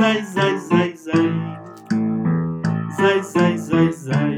zai zai zai zai zai zai zai zai